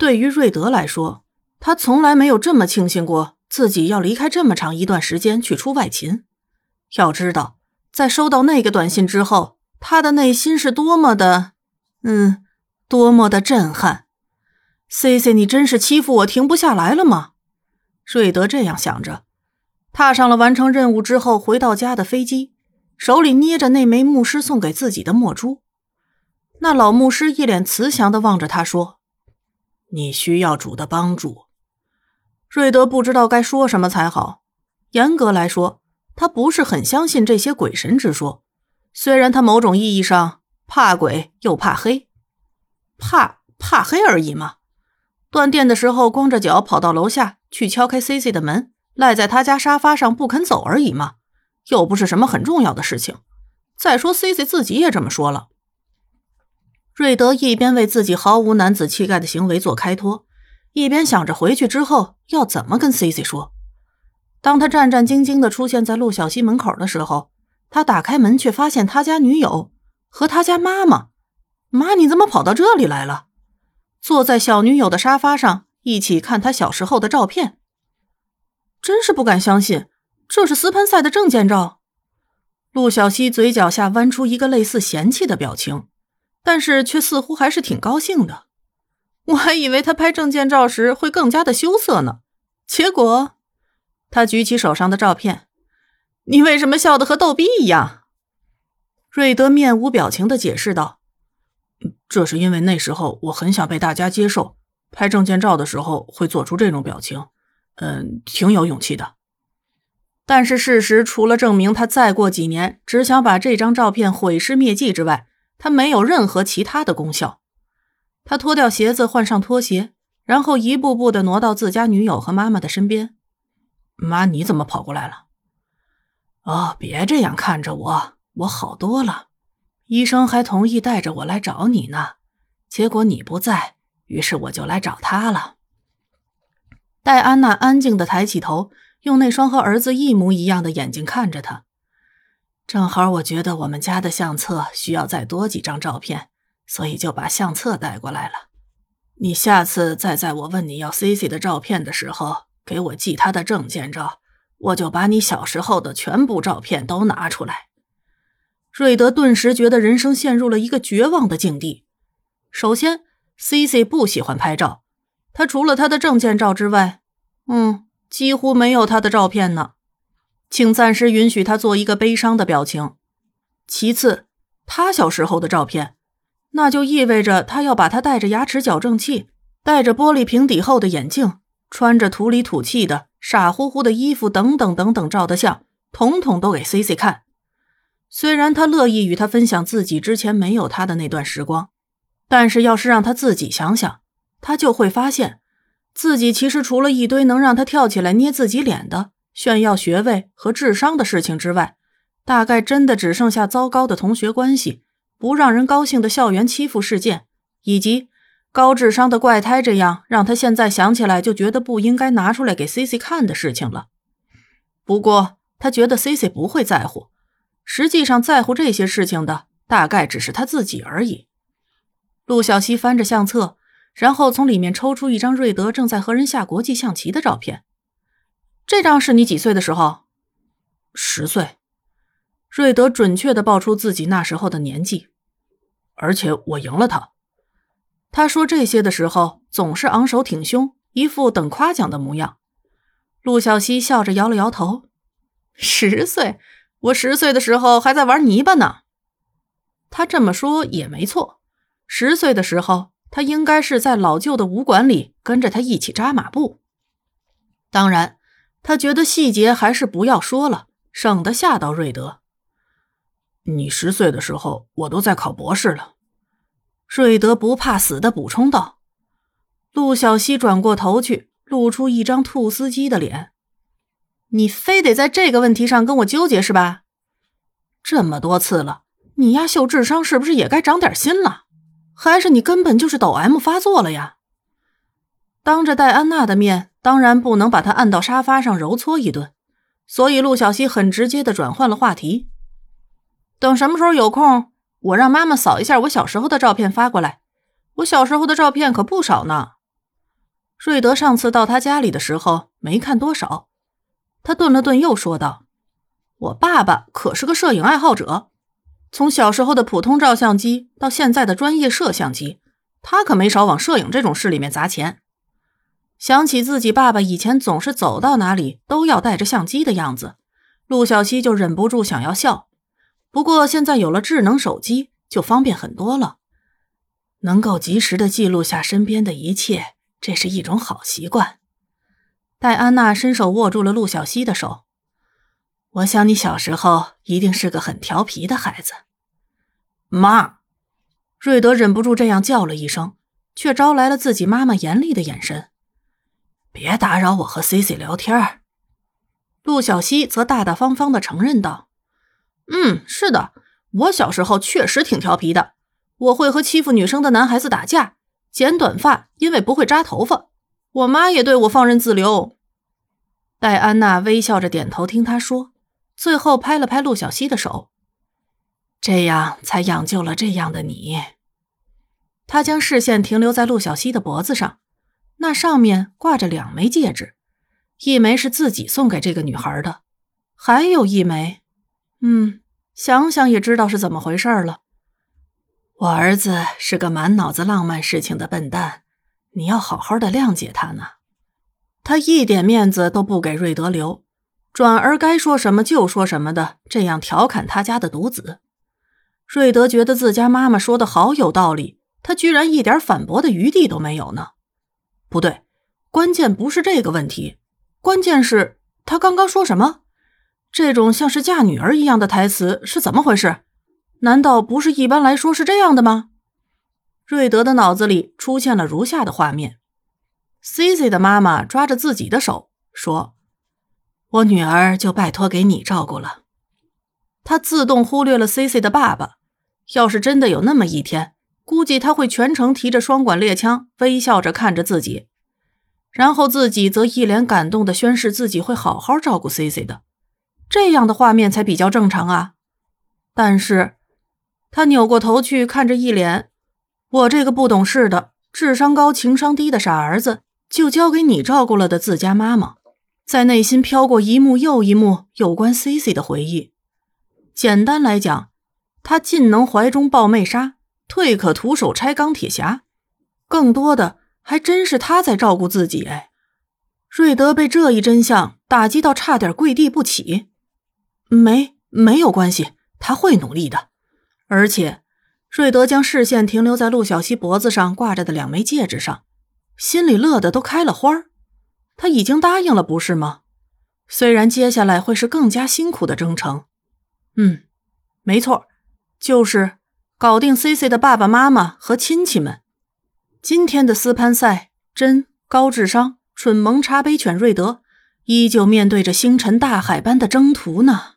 对于瑞德来说，他从来没有这么庆幸过自己要离开这么长一段时间去出外勤。要知道，在收到那个短信之后，他的内心是多么的……嗯，多么的震撼。C C，你真是欺负我停不下来了吗？瑞德这样想着，踏上了完成任务之后回到家的飞机，手里捏着那枚牧师送给自己的墨珠。那老牧师一脸慈祥的望着他说：“你需要主的帮助。”瑞德不知道该说什么才好。严格来说，他不是很相信这些鬼神之说，虽然他某种意义上。怕鬼又怕黑，怕怕黑而已嘛。断电的时候，光着脚跑到楼下去敲开 C C 的门，赖在他家沙发上不肯走而已嘛，又不是什么很重要的事情。再说 C C 自己也这么说了。瑞德一边为自己毫无男子气概的行为做开脱，一边想着回去之后要怎么跟 Cici 说。当他战战兢兢的出现在陆小西门口的时候，他打开门却发现他家女友。和他家妈妈，妈，你怎么跑到这里来了？坐在小女友的沙发上，一起看他小时候的照片。真是不敢相信，这是斯潘塞的证件照。陆小西嘴角下弯出一个类似嫌弃的表情，但是却似乎还是挺高兴的。我还以为他拍证件照时会更加的羞涩呢，结果，他举起手上的照片，你为什么笑得和逗逼一样？瑞德面无表情的解释道：“这是因为那时候我很想被大家接受，拍证件照的时候会做出这种表情，嗯，挺有勇气的。但是事实除了证明他再过几年只想把这张照片毁尸灭迹之外，他没有任何其他的功效。他脱掉鞋子，换上拖鞋，然后一步步的挪到自家女友和妈妈的身边。妈，你怎么跑过来了？哦，别这样看着我。”我好多了，医生还同意带着我来找你呢。结果你不在，于是我就来找他了。戴安娜安静的抬起头，用那双和儿子一模一样的眼睛看着他。正好我觉得我们家的相册需要再多几张照片，所以就把相册带过来了。你下次再在我问你要 C C 的照片的时候，给我寄他的证件照，我就把你小时候的全部照片都拿出来。瑞德顿时觉得人生陷入了一个绝望的境地。首先，C C 不喜欢拍照，他除了他的证件照之外，嗯，几乎没有他的照片呢。请暂时允许他做一个悲伤的表情。其次，他小时候的照片，那就意味着他要把他戴着牙齿矫正器、戴着玻璃瓶底厚的眼镜、穿着土里土气的傻乎乎的衣服等等等等照的相，统统都给 C C 看。虽然他乐意与他分享自己之前没有他的那段时光，但是要是让他自己想想，他就会发现，自己其实除了一堆能让他跳起来捏自己脸的、炫耀学位和智商的事情之外，大概真的只剩下糟糕的同学关系、不让人高兴的校园欺负事件，以及高智商的怪胎这样让他现在想起来就觉得不应该拿出来给 C C 看的事情了。不过他觉得 C C 不会在乎。实际上，在乎这些事情的大概只是他自己而已。陆小西翻着相册，然后从里面抽出一张瑞德正在和人下国际象棋的照片。这张是你几岁的时候？十岁。瑞德准确的报出自己那时候的年纪，而且我赢了他。他说这些的时候总是昂首挺胸，一副等夸奖的模样。陆小西笑着摇了摇头：“十岁。”我十岁的时候还在玩泥巴呢。他这么说也没错。十岁的时候，他应该是在老旧的武馆里跟着他一起扎马步。当然，他觉得细节还是不要说了，省得吓到瑞德。你十岁的时候，我都在考博士了。瑞德不怕死的补充道。陆小西转过头去，露出一张兔斯基的脸。你非得在这个问题上跟我纠结是吧？这么多次了，你丫秀智商是不是也该长点心了？还是你根本就是抖 M 发作了呀？当着戴安娜的面，当然不能把他按到沙发上揉搓一顿，所以陆小西很直接的转换了话题。等什么时候有空，我让妈妈扫一下我小时候的照片发过来。我小时候的照片可不少呢。瑞德上次到他家里的时候没看多少。他顿了顿，又说道：“我爸爸可是个摄影爱好者，从小时候的普通照相机到现在的专业摄像机，他可没少往摄影这种事里面砸钱。”想起自己爸爸以前总是走到哪里都要带着相机的样子，陆小西就忍不住想要笑。不过现在有了智能手机，就方便很多了，能够及时的记录下身边的一切，这是一种好习惯。戴安娜伸手握住了陆小西的手，我想你小时候一定是个很调皮的孩子。妈，瑞德忍不住这样叫了一声，却招来了自己妈妈严厉的眼神。别打扰我和 C C 聊天。陆小西则大大方方的承认道：“嗯，是的，我小时候确实挺调皮的。我会和欺负女生的男孩子打架，剪短发，因为不会扎头发。我妈也对我放任自流。”戴安娜微笑着点头听他说，最后拍了拍陆小西的手：“这样才养就了这样的你。”他将视线停留在陆小西的脖子上。那上面挂着两枚戒指，一枚是自己送给这个女孩的，还有一枚，嗯，想想也知道是怎么回事了。我儿子是个满脑子浪漫事情的笨蛋，你要好好的谅解他呢。他一点面子都不给瑞德留，转而该说什么就说什么的，这样调侃他家的独子。瑞德觉得自家妈妈说的好有道理，他居然一点反驳的余地都没有呢。不对，关键不是这个问题，关键是他刚刚说什么？这种像是嫁女儿一样的台词是怎么回事？难道不是一般来说是这样的吗？瑞德的脑子里出现了如下的画面：C C 的妈妈抓着自己的手说：“我女儿就拜托给你照顾了。”他自动忽略了 C C 的爸爸。要是真的有那么一天，估计他会全程提着双管猎枪，微笑着看着自己，然后自己则一脸感动的宣誓自己会好好照顾 C C 的，这样的画面才比较正常啊。但是，他扭过头去看着一脸“我这个不懂事的、智商高、情商低的傻儿子就交给你照顾了”的自家妈妈，在内心飘过一幕又一幕有关 C C 的回忆。简单来讲，他尽能怀中抱妹杀。退可徒手拆钢铁侠，更多的还真是他在照顾自己。哎，瑞德被这一真相打击到，差点跪地不起。没，没有关系，他会努力的。而且，瑞德将视线停留在陆小西脖子上挂着的两枚戒指上，心里乐得都开了花他已经答应了，不是吗？虽然接下来会是更加辛苦的征程。嗯，没错，就是。搞定 C C 的爸爸妈妈和亲戚们。今天的斯潘塞、真高智商、蠢萌茶杯犬瑞德，依旧面对着星辰大海般的征途呢。